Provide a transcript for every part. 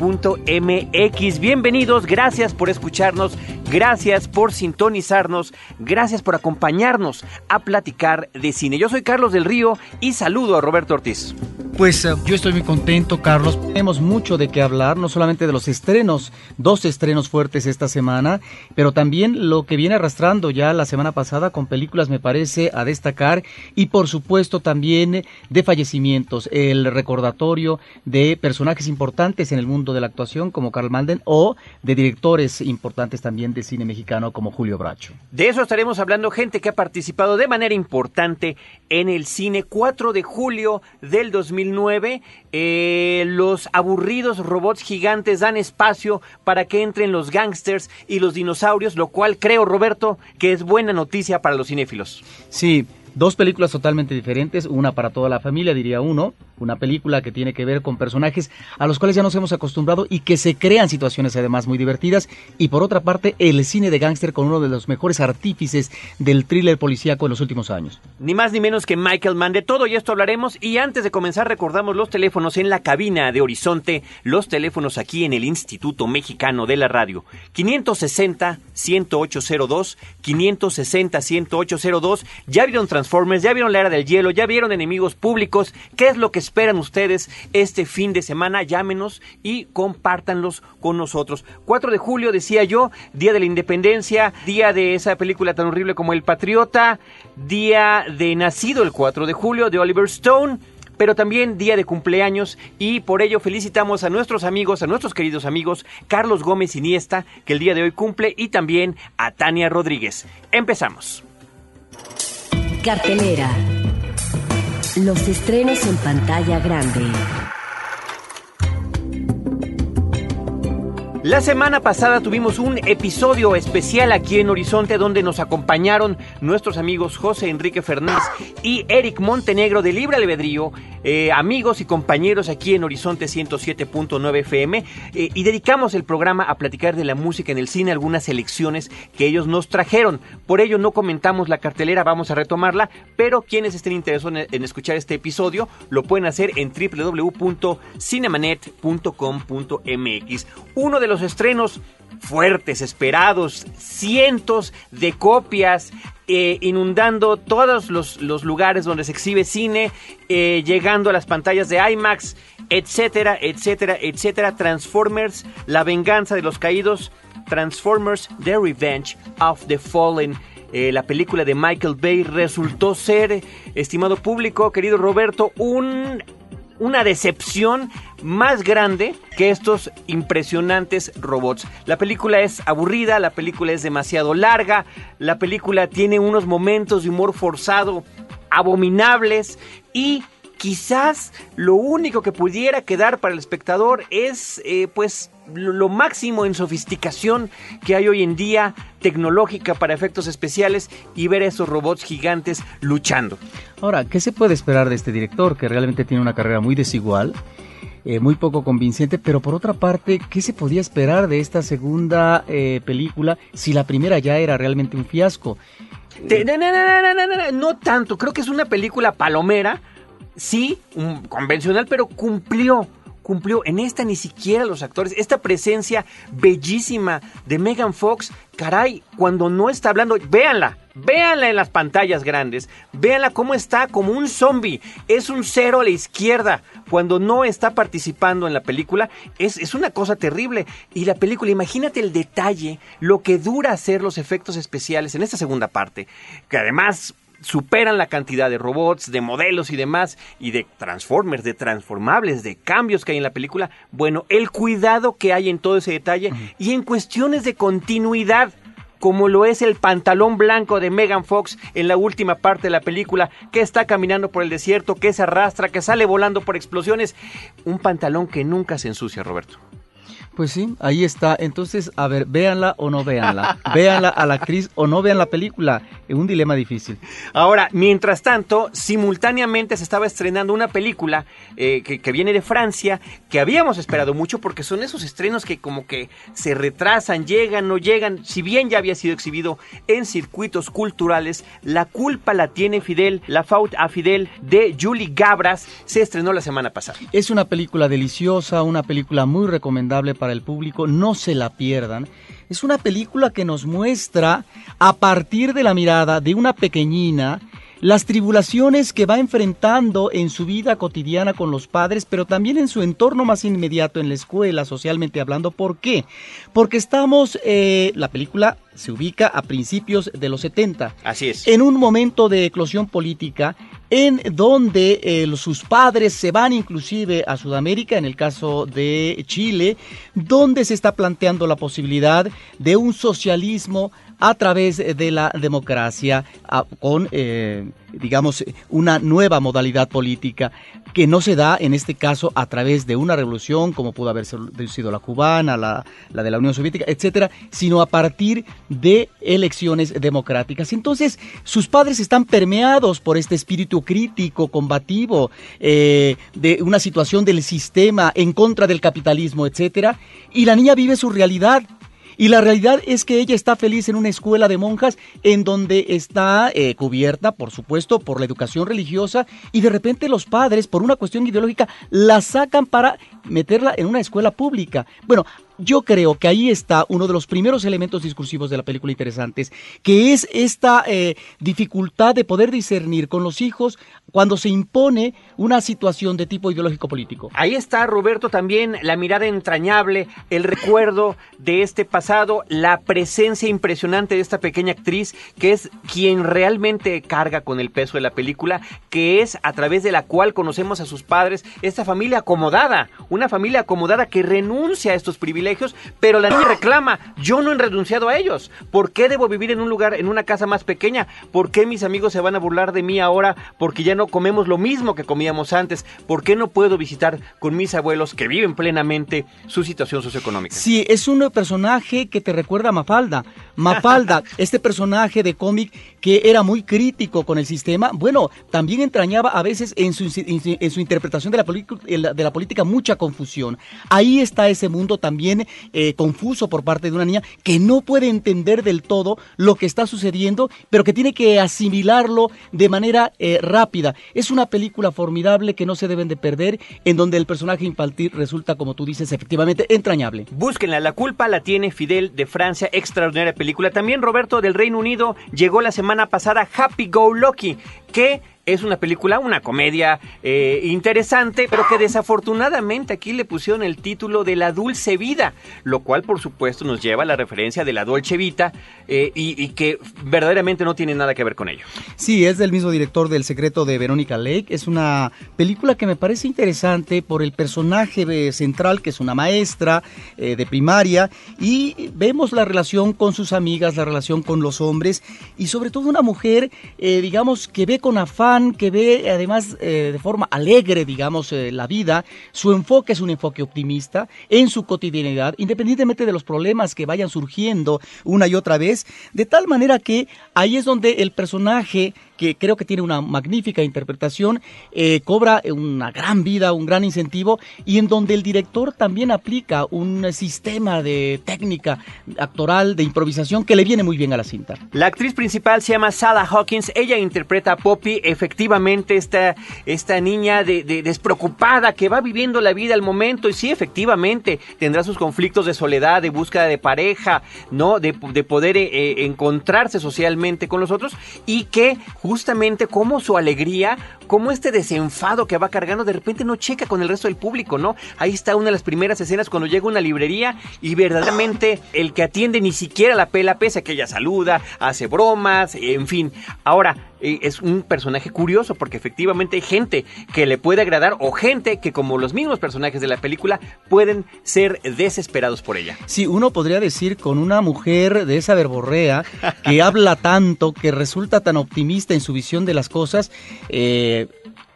www.cinemanet.com.mx. Bienvenidos, gracias por escucharnos, gracias por sintonizarnos, gracias por acompañarnos a platicar de cine. Yo soy Carlos del Río y saludo a Roberto Ortiz. Pues eh, yo estoy muy contento, Carlos. Tenemos mucho de qué hablar, no solamente de los estrenos, dos estrenos fuertes esta semana, pero también lo que viene arrastrando ya la semana pasada con películas, me parece, a destacar, y por supuesto también de fallecimientos, el recordatorio de personajes importantes en el mundo de la actuación como Carl Malden o de directores importantes también de cine mexicano como Julio Bracho. De eso estaremos hablando, gente que ha participado de manera importante en el cine 4 de julio del 2009 eh, los aburridos robots gigantes dan espacio para que entren los gangsters y los dinosaurios, lo cual creo, Roberto, que es buena noticia para los cinéfilos. Sí, Dos películas totalmente diferentes, una para toda la familia, diría uno, una película que tiene que ver con personajes a los cuales ya nos hemos acostumbrado y que se crean situaciones además muy divertidas, y por otra parte el cine de gángster con uno de los mejores artífices del thriller policíaco en los últimos años. Ni más ni menos que Michael Mann, de todo y esto hablaremos, y antes de comenzar recordamos los teléfonos en la cabina de Horizonte, los teléfonos aquí en el Instituto Mexicano de la Radio, 560-10802, 560-10802, ya vieron Transformers, ya vieron la era del hielo, ya vieron enemigos públicos. ¿Qué es lo que esperan ustedes este fin de semana? Llámenos y compártanlos con nosotros. 4 de julio, decía yo, Día de la Independencia, día de esa película tan horrible como El Patriota, día de nacido el 4 de julio de Oliver Stone pero también día de cumpleaños y por ello felicitamos a nuestros amigos, a nuestros queridos amigos Carlos Gómez Iniesta, que el día de hoy cumple, y también a Tania Rodríguez. Empezamos. Cartelera. Los estrenos en pantalla grande. La semana pasada tuvimos un episodio especial aquí en Horizonte donde nos acompañaron nuestros amigos José Enrique Fernández y Eric Montenegro de Libre Albedrío, eh, amigos y compañeros aquí en Horizonte 107.9 FM eh, y dedicamos el programa a platicar de la música en el cine, algunas selecciones que ellos nos trajeron. Por ello no comentamos la cartelera, vamos a retomarla, pero quienes estén interesados en, en escuchar este episodio lo pueden hacer en www.cinemanet.com.mx. Uno de los estrenos fuertes, esperados, cientos de copias, eh, inundando todos los, los, lugares donde se exhibe cine, eh, llegando a las pantallas de IMAX, etcétera, etcétera, etcétera. Transformers, La venganza de los caídos, Transformers, The Revenge of the Fallen. Eh, la película de Michael Bay resultó ser, estimado público, querido Roberto, un una decepción más grande que estos impresionantes robots. La película es aburrida, la película es demasiado larga, la película tiene unos momentos de humor forzado abominables y quizás lo único que pudiera quedar para el espectador es eh, pues lo máximo en sofisticación que hay hoy en día tecnológica para efectos especiales y ver a esos robots gigantes luchando. Ahora, ¿qué se puede esperar de este director que realmente tiene una carrera muy desigual? Eh, muy poco convincente, pero por otra parte, ¿qué se podía esperar de esta segunda eh, película si la primera ya era realmente un fiasco? no, no, no, no, tanto, creo que es una película palomera, sí, un, convencional, pero cumplió cumplió. En esta ni siquiera los actores, esta presencia bellísima de Megan Fox, caray, cuando no está hablando, véanla, véanla en las pantallas grandes, véanla cómo está como un zombie, es un cero a la izquierda cuando no está participando en la película, es, es una cosa terrible. Y la película, imagínate el detalle, lo que dura hacer los efectos especiales en esta segunda parte, que además superan la cantidad de robots, de modelos y demás, y de transformers, de transformables, de cambios que hay en la película. Bueno, el cuidado que hay en todo ese detalle y en cuestiones de continuidad como lo es el pantalón blanco de Megan Fox en la última parte de la película, que está caminando por el desierto, que se arrastra, que sale volando por explosiones. Un pantalón que nunca se ensucia, Roberto. Pues sí, ahí está. Entonces, a ver, véanla o no véanla. véanla a la actriz o no vean la película. Es un dilema difícil. Ahora, mientras tanto, simultáneamente se estaba estrenando una película eh, que, que, viene de Francia, que habíamos esperado mucho porque son esos estrenos que como que se retrasan, llegan, no llegan. Si bien ya había sido exhibido en circuitos culturales, La culpa la tiene Fidel, La faute a Fidel de Julie Gabras, se estrenó la semana pasada. Es una película deliciosa, una película muy recomendable para el público, no se la pierdan. Es una película que nos muestra, a partir de la mirada de una pequeñina, las tribulaciones que va enfrentando en su vida cotidiana con los padres, pero también en su entorno más inmediato, en la escuela, socialmente hablando. ¿Por qué? Porque estamos, eh, la película se ubica a principios de los 70. Así es. En un momento de eclosión política en donde eh, sus padres se van inclusive a Sudamérica, en el caso de Chile, donde se está planteando la posibilidad de un socialismo a través de la democracia con, eh, digamos, una nueva modalidad política que no se da en este caso a través de una revolución como pudo haber sido la cubana, la, la de la Unión Soviética, etcétera, sino a partir de elecciones democráticas. Entonces, sus padres están permeados por este espíritu crítico, combativo, eh, de una situación del sistema en contra del capitalismo, etcétera, y la niña vive su realidad y la realidad es que ella está feliz en una escuela de monjas en donde está eh, cubierta, por supuesto, por la educación religiosa y de repente los padres, por una cuestión ideológica, la sacan para meterla en una escuela pública. Bueno, yo creo que ahí está uno de los primeros elementos discursivos de la película interesantes, que es esta eh, dificultad de poder discernir con los hijos cuando se impone una situación de tipo ideológico político. Ahí está, Roberto, también la mirada entrañable, el recuerdo de este pasado, la presencia impresionante de esta pequeña actriz, que es quien realmente carga con el peso de la película, que es a través de la cual conocemos a sus padres, esta familia acomodada, una familia acomodada que renuncia a estos privilegios, pero la niña reclama, yo no he renunciado a ellos, ¿por qué debo vivir en un lugar, en una casa más pequeña? ¿Por qué mis amigos se van a burlar de mí ahora porque ya no comemos lo mismo que comíamos antes? ¿Por qué no puedo visitar con mis abuelos que viven plenamente su situación socioeconómica? Sí, es un personaje que te recuerda a Mafalda. Mafalda, este personaje de cómic que era muy crítico con el sistema, bueno, también entrañaba a veces en su, en su interpretación de la, de la política mucha confusión. Ahí está ese mundo también eh, confuso por parte de una niña que no puede entender del todo lo que está sucediendo, pero que tiene que asimilarlo de manera eh, rápida. Es una película formidable que no se deben de perder, en donde el personaje infantil resulta, como tú dices, efectivamente entrañable. Búsquenla, la culpa la tiene Fidel de Francia, extraordinaria película. También Roberto del Reino Unido llegó la semana pasada Happy Go Lucky, que es una película, una comedia eh, interesante, pero que desafortunadamente aquí le pusieron el título de La Dulce Vida, lo cual por supuesto nos lleva a la referencia de la Dolce Vita eh, y, que verdaderamente no tiene nada que ver con ello. Sí, es del mismo director del Secreto de Verónica Lake. Es una película que me parece interesante por el personaje central, que es una maestra eh, de primaria, y vemos la relación con sus amigas, la relación con los hombres, y sobre todo una mujer, digamos, que ve con afán que ve además eh, de forma alegre, digamos, eh, la vida. Su enfoque es un enfoque optimista en su cotidianidad, independientemente de los problemas que vayan surgiendo una y otra vez, de tal manera que ahí es donde el personaje que creo que tiene una magnífica interpretación, eh, cobra una gran vida, un gran incentivo, y en donde el director también aplica un sistema de técnica actoral, de improvisación, que le viene muy bien a la cinta. La actriz principal se llama Sala Hawkins, ella interpreta a Poppy, efectivamente esta, esta niña de, despreocupada que va viviendo la vida al momento, y sí, efectivamente, tendrá sus conflictos de soledad, de búsqueda de pareja, ¿no? De, poder eh, encontrarse socialmente con los otros, y que justamente cómo su alegría, cómo este desenfado que va cargando de repente no checa con el resto del público, ¿no? Ahí está una de las primeras escenas cuando llega a una librería y verdaderamente el que atiende ni siquiera la pela, pese a que ella saluda, hace bromas, en fin. Ahora, es un personaje curioso porque efectivamente hay gente que le puede agradar o gente que como los mismos personajes de la película pueden ser desesperados por ella. Sí, uno podría decir con una mujer de esa verborrea que habla tanto, que resulta tan optimista en su visión de las cosas, eh,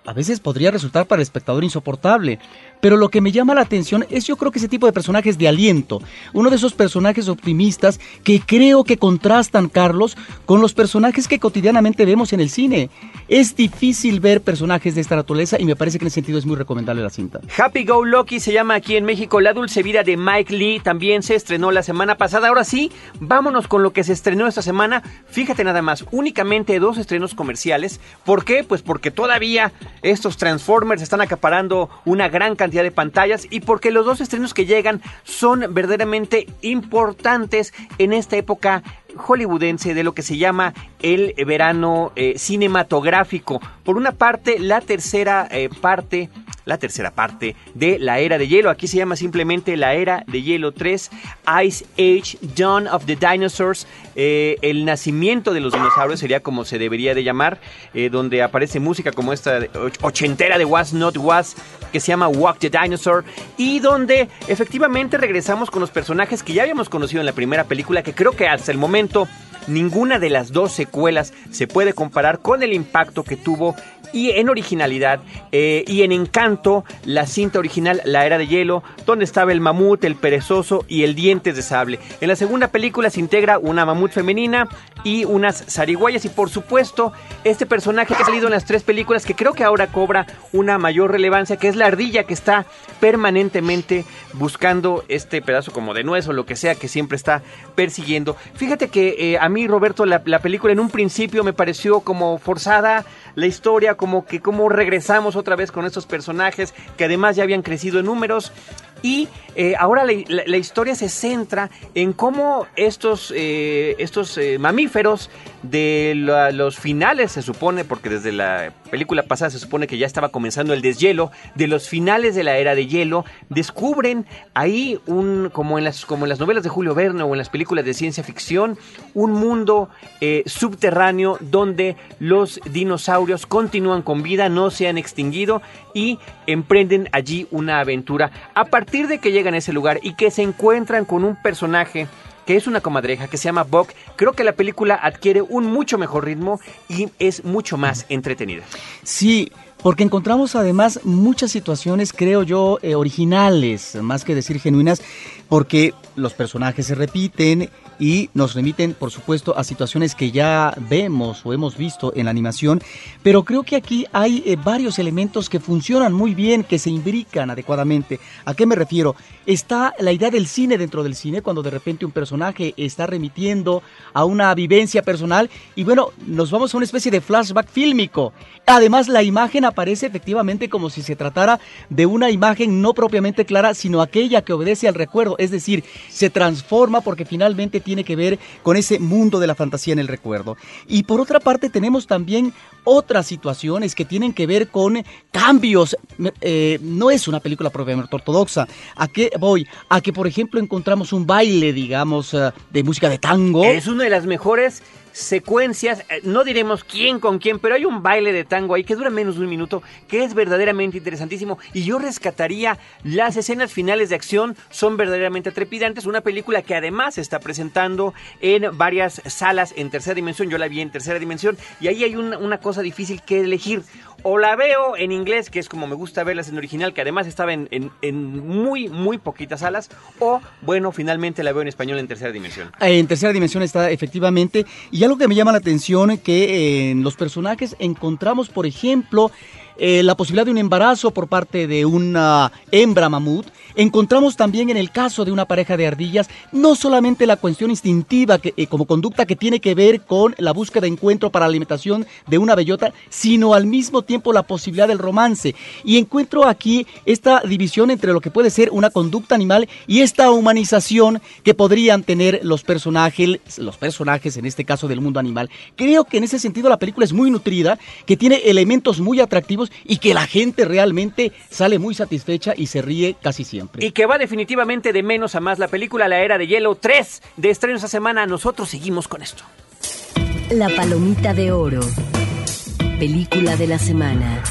a veces podría resultar para el espectador insoportable. Pero lo que me llama la atención es yo creo que ese tipo de personajes de aliento, uno de esos personajes optimistas que creo que contrastan, Carlos, con los personajes que cotidianamente vemos en el cine. Es difícil ver personajes de esta naturaleza y me parece que en ese sentido es muy recomendable la cinta. Happy Go Lucky se llama aquí en México La Dulce Vida de Mike Lee, también se estrenó la semana pasada. Ahora sí, vámonos con lo que se estrenó esta semana. Fíjate nada más, únicamente dos estrenos comerciales. ¿Por qué? Pues porque todavía estos Transformers están acaparando una gran cantidad de pantallas y porque los dos estrenos que llegan son verdaderamente importantes en esta época hollywoodense de lo que se llama el verano eh, cinematográfico. Por una parte, la tercera eh, parte la tercera parte de la era de hielo. Aquí se llama simplemente la era de hielo 3, Ice Age, Dawn of the Dinosaurs, eh, el nacimiento de los dinosaurios sería como se debería de llamar, eh, donde aparece música como esta ochentera de Was Not Was, que se llama Walk the Dinosaur, y donde efectivamente regresamos con los personajes que ya habíamos conocido en la primera película, que creo que hasta el momento ninguna de las dos secuelas se puede comparar con el impacto que tuvo y en originalidad eh, y en encanto la cinta original La Era de Hielo, donde estaba el mamut, el perezoso y el dientes de sable. En la segunda película se integra una mamut femenina y unas zarigüeyas y por supuesto este personaje que ha salido en las tres películas que creo que ahora cobra una mayor relevancia, que es la ardilla que está permanentemente buscando este pedazo como de nuez o lo que sea que siempre está persiguiendo. Fíjate que eh, a mí Roberto la, la película en un principio me pareció como forzada, la historia como que cómo regresamos otra vez con estos personajes que además ya habían crecido en números y eh, ahora la, historia se centra en cómo estos, eh, estos eh, mamíferos de los finales, se supone, porque desde la película pasada se supone que ya estaba comenzando el deshielo, de los finales de la era de hielo, descubren ahí un, como en las, como en las novelas de Julio Verne o en las películas de ciencia ficción, un mundo subterráneo donde los dinosaurios continúan con vida, no se han extinguido y emprenden allí una aventura. A partir de que llegan a ese lugar y que se encuentran con un personaje que es una comadreja que se llama Buck, creo que la película adquiere un mucho mejor ritmo y es mucho más entretenida. Sí, porque encontramos además muchas situaciones, creo yo, eh, originales, más que decir genuinas, porque los personajes se repiten y nos remiten, por supuesto, a situaciones que ya vemos o hemos visto en la animación, pero creo que aquí hay eh, varios elementos que funcionan muy bien, que se imbrican adecuadamente. ¿A qué me refiero? Está la idea del cine dentro del cine, cuando de repente un personaje está remitiendo a una vivencia personal y bueno, nos vamos a una especie de flashback fílmico. Además, la imagen aparece efectivamente como si se tratara de una imagen no propiamente clara, sino aquella que obedece al recuerdo, es decir, se transforma porque finalmente tiene que ver con ese mundo de la fantasía en el recuerdo. Y por otra parte tenemos también otras situaciones que tienen que ver con cambios. Eh, no es una película propiamente ortodoxa. ¿A qué voy? A que, por ejemplo, encontramos un baile, digamos, eh, de música de tango. Es una de las mejores secuencias, eh, no diremos quién con quién, pero hay un baile de tango ahí que dura menos de un minuto, que es verdaderamente interesantísimo. Y yo rescataría las escenas finales de acción, son verdaderamente trepidantes. Una película que además se está presentando en varias salas en tercera dimensión. Yo la vi en tercera dimensión y ahí hay una, cosa difícil que elegir o la veo en inglés, que es como me gusta verlas en original, que además estaba en, en, muy, muy poquitas salas, o bueno, finalmente la veo en español en tercera dimensión. En tercera dimensión está efectivamente, algo que me llama la atención, que en los personajes encontramos, por ejemplo, eh, la posibilidad de un embarazo por parte de una hembra mamut. Encontramos también en el caso de una pareja de ardillas no solamente la cuestión instintiva que, eh, como conducta que tiene que ver con la búsqueda de encuentro para la alimentación de una bellota, sino al mismo tiempo la posibilidad del romance. Y encuentro aquí esta división entre lo que puede ser una conducta animal y esta humanización que podrían tener los personajes, los personajes en este caso del mundo animal. Creo que en ese sentido la película es muy nutrida, que tiene elementos muy atractivos y que la gente realmente sale muy satisfecha y se ríe casi siempre. Y que va definitivamente de menos a más la película La Era de Hielo 3 de estreno esta semana. Nosotros seguimos con esto. La Palomita de Oro. Película de la semana.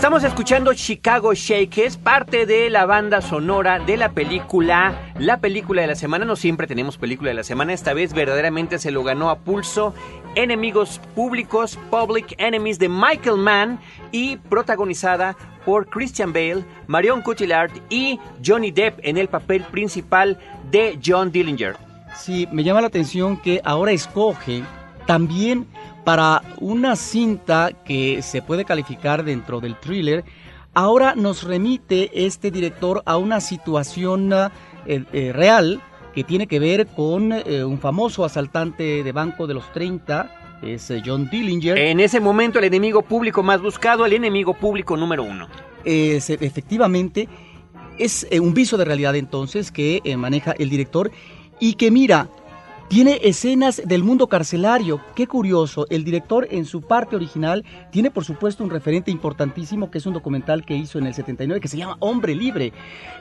Estamos escuchando Chicago Shake, es parte de la banda sonora de la película, la película de la semana. No siempre tenemos película de la semana, esta vez verdaderamente se lo ganó a pulso. Enemigos Públicos, Public Enemies de Michael Mann y protagonizada por Christian Bale, Marion Cotillard y Johnny Depp en el papel principal de John Dillinger. Sí, me llama la atención que ahora escoge también para una cinta que se puede calificar dentro del thriller, ahora nos remite este director a una situación eh, eh, real que tiene que ver con eh, un famoso asaltante de banco de los 30, es John Dillinger. En ese momento el enemigo público más buscado, el enemigo público número uno. Es, efectivamente, es un viso de realidad entonces que maneja el director y que mira, tiene escenas del mundo carcelario. Qué curioso, el director en su parte original tiene por supuesto un referente importantísimo que es un documental que hizo en el 79 que se llama Hombre Libre.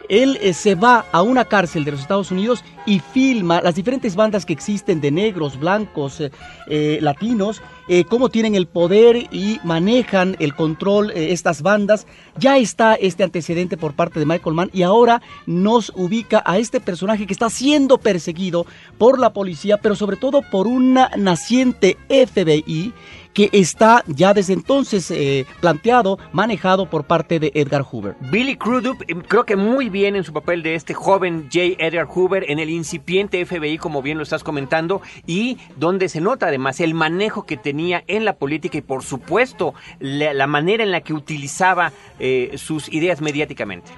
Él eh, se va a una cárcel de los Estados Unidos y filma las diferentes bandas que existen de negros, blancos, eh, eh, latinos, cómo tienen el poder y manejan el control estas bandas. Ya está este antecedente por parte de Michael Mann y ahora nos ubica a este personaje que está siendo perseguido por la policía pero sobre todo por una naciente FBI que está ya desde entonces eh, planteado, manejado por parte de Edgar Hoover. Billy Crudup, em, creo que muy bien en su papel de este joven J. Edgar Hoover en el incipiente FBI, como bien lo estás comentando, y donde se nota además el manejo que tenía en la política y por supuesto la, manera en la que utilizaba eh, sus ideas mediáticamente.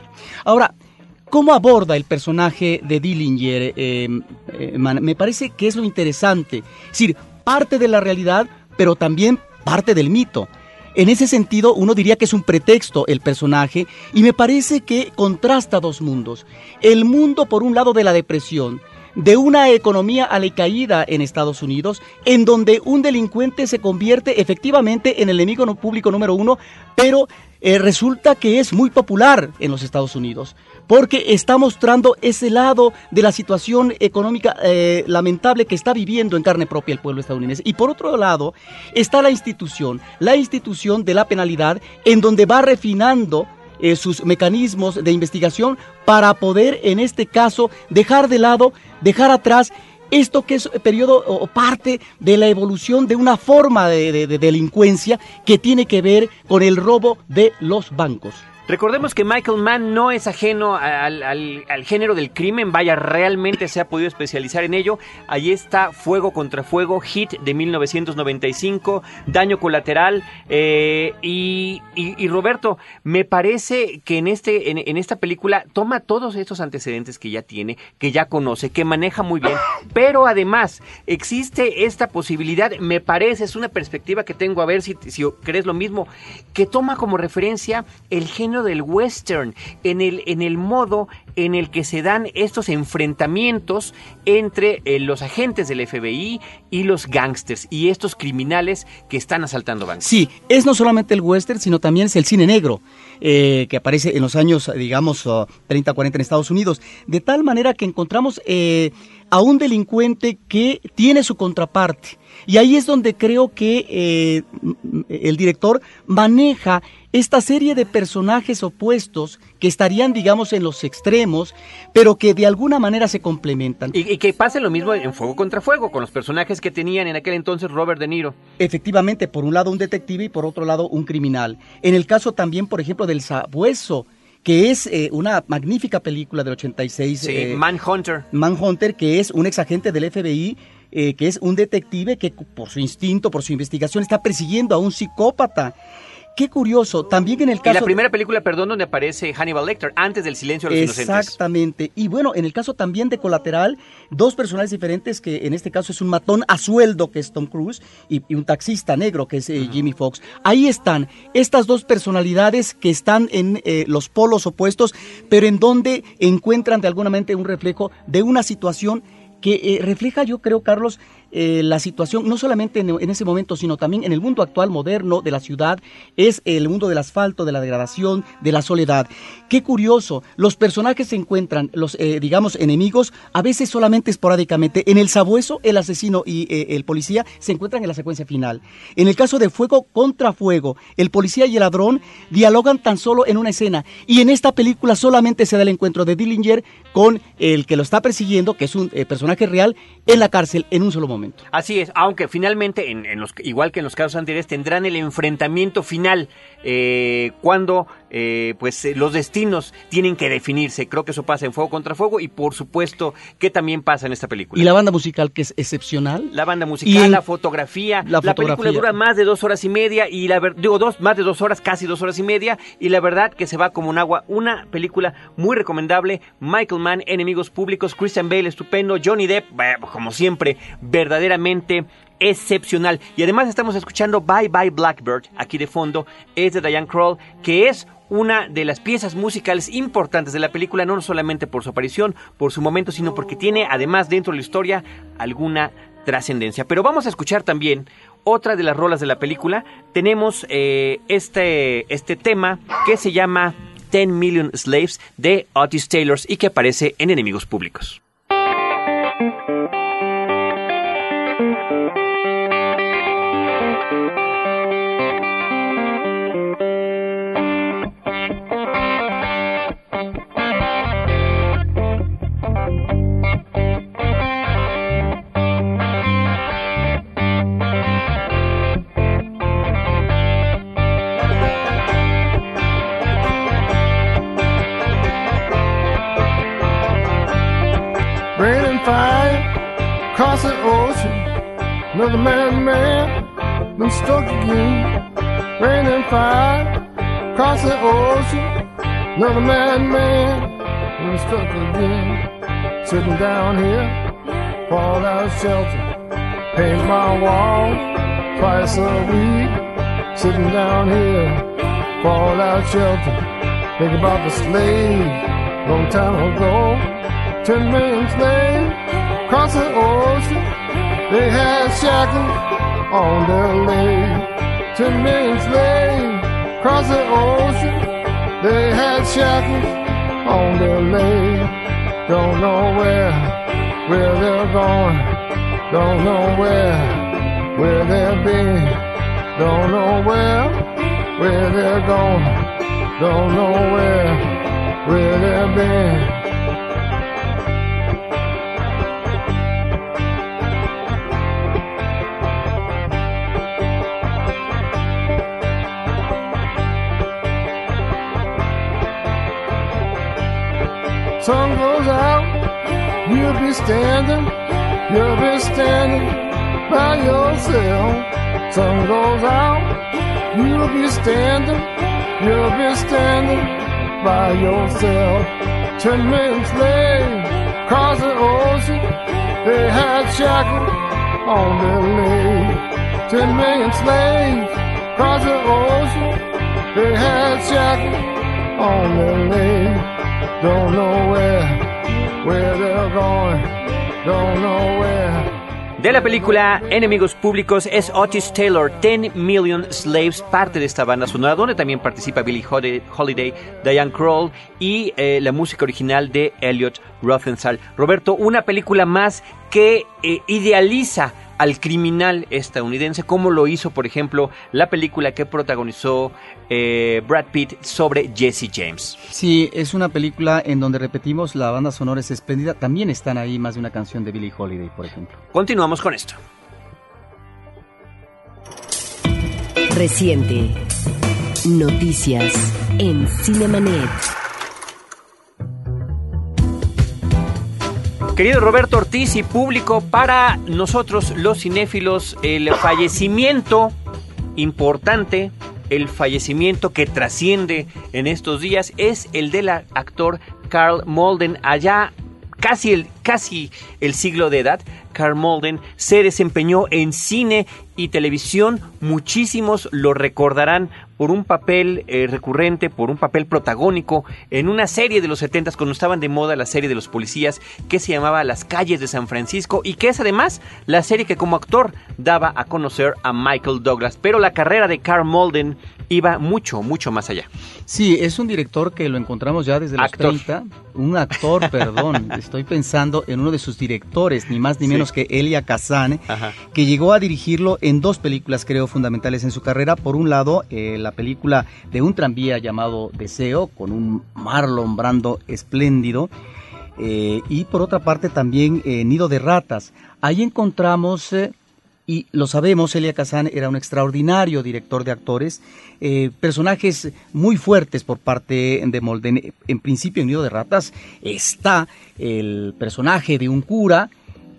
Ahora, ¿Cómo aborda el personaje de Dillinger? Eh, eh, me parece que es lo interesante. Es decir, parte de la realidad, pero también parte del mito. En ese sentido, uno diría que es un pretexto el personaje y me parece que contrasta dos mundos. El mundo, por un lado, de la depresión, de una economía caída en Estados Unidos, en donde un delincuente se convierte efectivamente en el enemigo público número uno, pero eh, resulta que es muy popular en los Estados Unidos porque está mostrando ese lado de la situación económica eh, lamentable que está viviendo en carne propia el pueblo estadounidense. Y por otro lado está la institución, la institución de la penalidad, en donde va refinando eh, sus mecanismos de investigación para poder, en este caso, dejar de lado, dejar atrás esto que es periodo o parte de la evolución de una forma de delincuencia que tiene que ver con el robo de los bancos. Recordemos que Michael Mann no es ajeno al, género del crimen, vaya, realmente se ha podido especializar en ello. Ahí está Fuego contra Fuego, Hit de 1995, Daño Colateral. Eh, y, Roberto, me parece que en, este, en, esta película toma todos estos antecedentes que ya tiene, que ya conoce, que maneja muy bien, pero además existe esta posibilidad, me parece, es una perspectiva que tengo, a ver si, si crees lo mismo, que toma como referencia el género del western, en el, en el modo en el que se dan estos enfrentamientos entre eh, los agentes del FBI y los gángsters y estos criminales que están asaltando bancos. Sí, es no solamente el western, sino también es el cine negro. Eh, que aparece en los años, digamos, 30, 40 en Estados Unidos, de tal manera que encontramos eh, a un delincuente que tiene su contraparte. Y ahí es donde creo que el director maneja esta serie de personajes opuestos que estarían, digamos, en los extremos, pero que de alguna manera se complementan. Y, que pase lo mismo en Fuego contra Fuego, con los personajes que tenían en aquel entonces Robert De Niro. Efectivamente, por un lado un detective y por otro lado un criminal. En el caso también, por ejemplo, del Sabueso, que es eh, una magnífica película del 86. Sí, eh, Manhunter. Manhunter, que es un exagente del FBI, eh, que es un detective que por su instinto, por su investigación, está persiguiendo a un psicópata. Qué curioso, también en el caso... la primera película, perdón, donde aparece Hannibal Lecter, antes del silencio de los Exactamente. Exactamente. Y bueno, en el caso también de Colateral, dos personajes diferentes, que en este caso es un matón a sueldo, que es Tom Cruise, y, un taxista negro, que es eh, Jimmy Fox. Ahí están estas dos personalidades que están en eh, los polos opuestos, pero en donde encuentran de alguna manera un reflejo de una situación que eh, refleja, yo creo, Carlos, eh, la situación, no solamente en, ese momento, sino también en el mundo actual moderno de la ciudad, es el mundo del asfalto, de la degradación, de la soledad. Qué curioso, los personajes se encuentran, los, eh, digamos, enemigos, a veces solamente esporádicamente. En el sabueso, el asesino y eh, el policía se encuentran en la secuencia final. En el caso de Fuego contra Fuego, el policía y el ladrón dialogan tan solo en una escena. Y en esta película solamente se da el encuentro de Dillinger con el que lo está persiguiendo, que es un personaje real, en la cárcel en un solo momento. Así es, aunque finalmente, en, los, igual que en los casos anteriores, tendrán el enfrentamiento final eh, cuando eh, pues eh, los destinos tienen que definirse. Creo que eso pasa en Fuego contra Fuego y por supuesto que también pasa en esta película. Y la banda musical que es excepcional. La banda musical, la fotografía. La, la película dura más de dos horas y media y la digo dos más de dos horas, casi dos horas y media y la verdad que se va como un agua. Una película muy recomendable. Michael Mann, enemigos públicos, Christian Bale, estupendo, Johnny Depp, como siempre, verdaderamente excepcional. Y además estamos escuchando Bye Bye Blackbird aquí de fondo, es de Diane Kroll, que es una de las piezas musicales importantes de la película, no solamente por su aparición, por su momento, sino porque tiene además dentro de la historia alguna trascendencia. Pero vamos a escuchar también otra de las rolas de la película. Tenemos eh, este, este tema que se llama 10 Million Slaves de Otis Taylor y que aparece en Enemigos Públicos. Another man, man, been struck again. Sitting down here, fall fallout shelter. Paint my wall twice a week. Sitting down here, fall fallout shelter. Think about the slave, long time ago. Ten million slaves across the ocean. They had shackles on their legs. Ten million slaves across the ocean. They had shackles on their legs. Don't know where, where they're going. Don't know where, where they're been. Don't know where, where they're going. Don't know where, where they've been. Sun goes out, you'll be standing, you'll be standing by yourself. Sun goes out, you'll be standing, you'll be standing by yourself. Ten men slaves across the ocean, they had shackles on their legs. Ten million slaves across the ocean, they had shackles on their legs. Don't know where, where they're going. Don't know where. De la película Enemigos Públicos es Otis Taylor, 10 Million Slaves, parte de esta banda sonora, donde también participa Billie Holiday, Diane Kroll y eh, la música original de Elliot Rothenthal. Roberto, una película más que eh, idealiza al criminal estadounidense, como lo hizo, por ejemplo, la película que protagonizó eh, Brad Pitt sobre Jesse James. Sí, es una película en donde repetimos, la banda sonora es espléndida. También están ahí más de una canción de Billie Holiday, por ejemplo. Continuamos con esto. Reciente. Noticias en Cinemanet. Querido Roberto Ortiz y público, para nosotros los cinéfilos, el fallecimiento importante, el fallecimiento que trasciende en estos días es el del actor Carl Molden allá casi el, casi el siglo de edad, Carl Molden se desempeñó en cine y televisión. Muchísimos lo recordarán por un papel eh, recurrente, por un papel protagónico en una serie de los 70 cuando estaban de moda la serie de los policías que se llamaba Las calles de San Francisco y que es además la serie que como actor daba a conocer a Michael Douglas. Pero la carrera de Carl Malden iba mucho, mucho más allá. Sí, es un director que lo encontramos ya desde los Actor. 30. Un actor, perdón. Estoy pensando en uno de sus directores, ni más ni Sí. menos que Elia Kazan, Ajá. que llegó a dirigirlo en dos películas, creo, fundamentales en su carrera. Por un lado, eh, la película de un tranvía llamado Deseo, con un Marlon Brando espléndido. Eh, y por otra parte también eh, Nido de Ratas. Ahí encontramos, eh, y lo sabemos, Elia Kazan era un extraordinario director de actores, personajes muy fuertes por parte de Molden. En principio en Nido de Ratas está el personaje de un cura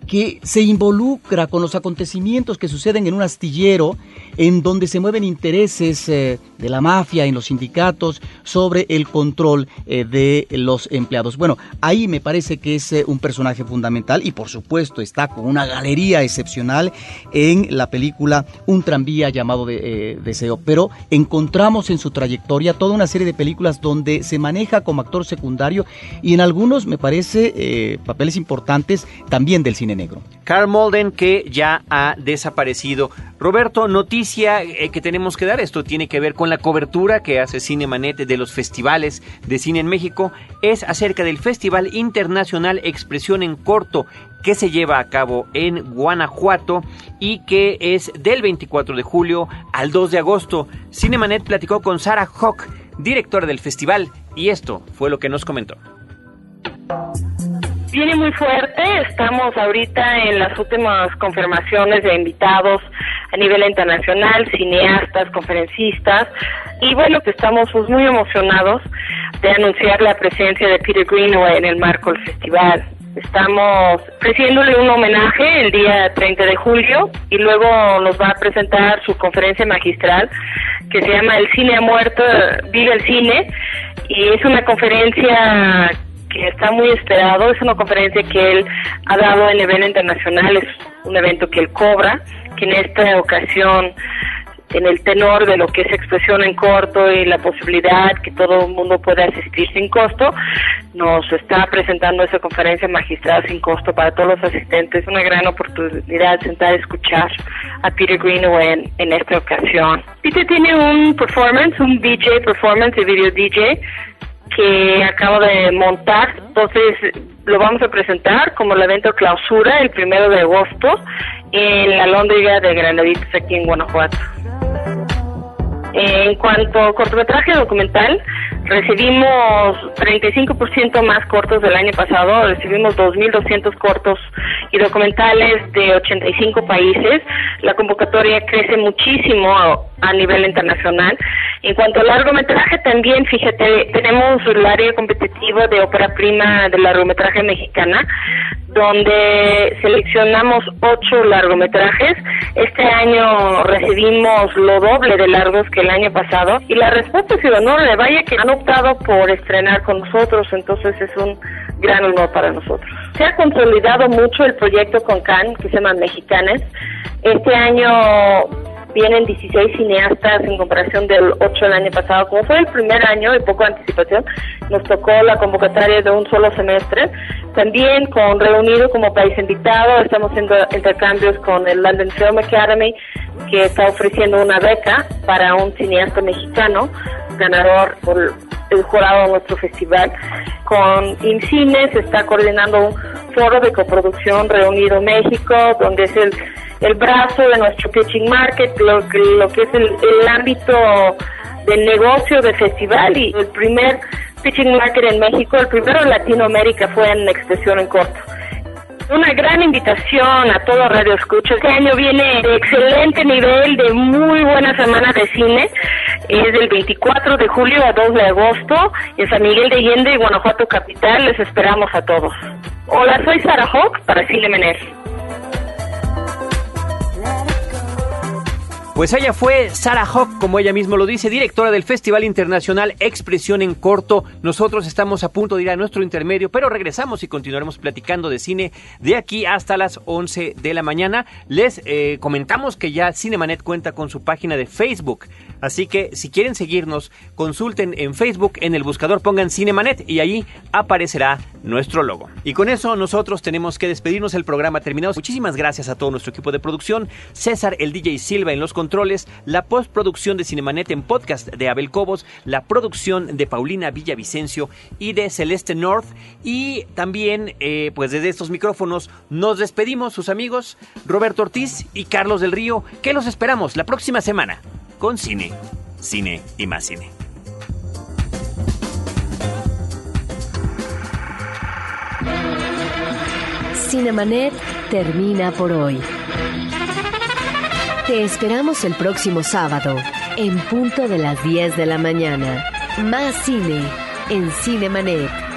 que se involucra con los acontecimientos que suceden en un astillero en donde se mueven intereses eh, de la mafia en los sindicatos sobre el control eh, de los empleados. Bueno, ahí me parece que es eh, un personaje fundamental y por supuesto está con una galería excepcional en la película Un tranvía llamado de, Deseo, pero encontramos en su trayectoria toda una serie de películas donde se maneja como actor secundario y en algunos me parece papeles importantes también del cine negro. Carl Malden que ya ha desaparecido. Roberto, noticia eh, que tenemos que dar, esto tiene que ver con la cobertura que hace Cinemanet de los festivales de cine en México, es acerca del Festival Internacional Expresión en Corto que se lleva a cabo en Guanajuato y que es del 24 de julio al 2 de agosto. Cinemanet platicó con Sarah Hawk, directora del festival, y esto fue lo que nos comentó. Viene muy fuerte, estamos ahorita en las últimas confirmaciones de invitados a nivel internacional, cineastas, conferencistas, y bueno, que estamos pues, muy emocionados de anunciar la presencia de Peter Greenaway en el marco del festival. Estamos ofreciéndole un homenaje el día 30 de julio y luego nos va a presentar su conferencia magistral que se llama El cine ha muerto, vive el cine. Y es una conferencia que está muy esperado, es una conferencia que él ha dado a nivel internacional, es un evento que él cobra, que en esta ocasión en el tenor de lo que es expresión en corto y la posibilidad que todo el mundo pueda asistir sin costo, nos está presentando esa conferencia magistral sin costo para todos los asistentes. Una gran oportunidad sentar a escuchar a Peter Greenaway en, en esta ocasión. Peter tiene un performance, un DJ performance de video DJ que acabo de montar, entonces lo vamos a presentar como el evento clausura el primero de agosto en la Lóndriga de Granaditos aquí en Guanajuato. En cuanto a cortometraje documental, recibimos 35% más cortos del año pasado, recibimos 2.200 cortos y documentales de 85 países. La convocatoria crece muchísimo a, nivel internacional. En cuanto al largometraje, también, fíjate, tenemos el área competitiva de ópera prima de largometraje mexicana, donde seleccionamos ocho largometrajes. Este año recibimos lo doble de largos que el año pasado y la respuesta enorme. Vaya que han optado por estrenar con nosotros, entonces es un gran honor para nosotros. Se ha consolidado mucho el proyecto con CAN, que se llama Mexicanes. Este año vienen 16 cineastas en comparación del 8 del año pasado. Como fue el primer año de poco anticipación, nos tocó la convocatoria de un solo semestre. También con Reunido como país invitado, estamos haciendo intercambios con el London Film Academy, que está ofreciendo una beca para un cineasta mexicano, ganador por el jurado de nuestro festival. Con INCINE se está coordinando un foro de coproducción Reunido México, donde es el el brazo de nuestro pitching market, lo lo que es el, el ámbito del negocio del festival y el primer pitching market en México, el primero en Latinoamérica fue en expresión en corto. Una gran invitación a todo Radio Escucha. Este año viene de excelente nivel, de muy buena semana de cine. Es del 24 de julio a 2 de agosto en San Miguel de Allende y Guanajuato Capital. Les esperamos a todos. Hola, soy Sara Hawk para Cine Mener. Pues ella fue Sarah Hawk, como ella misma lo dice, directora del Festival Internacional Expresión en Corto. Nosotros estamos a punto de ir a nuestro intermedio, pero regresamos y continuaremos platicando de cine de aquí hasta las 11 de la mañana. Les eh, comentamos que ya Cinemanet cuenta con su página de Facebook. Así que si quieren seguirnos, consulten en Facebook, en el buscador pongan Cinemanet y ahí aparecerá nuestro logo. Y con eso nosotros tenemos que despedirnos el programa terminado. Muchísimas gracias a todo nuestro equipo de producción, César el DJ Silva en los controles, la postproducción de Cinemanet en podcast de Abel Cobos, la producción de Paulina Villavicencio y de Celeste North y también eh, pues desde estos micrófonos nos despedimos sus amigos Roberto Ortiz y Carlos del Río que los esperamos la próxima semana con cine, cine y más cine. Cinemanet termina por hoy. Te esperamos el próximo sábado, en punto de las 10 de la mañana. Más cine en Cinemanet.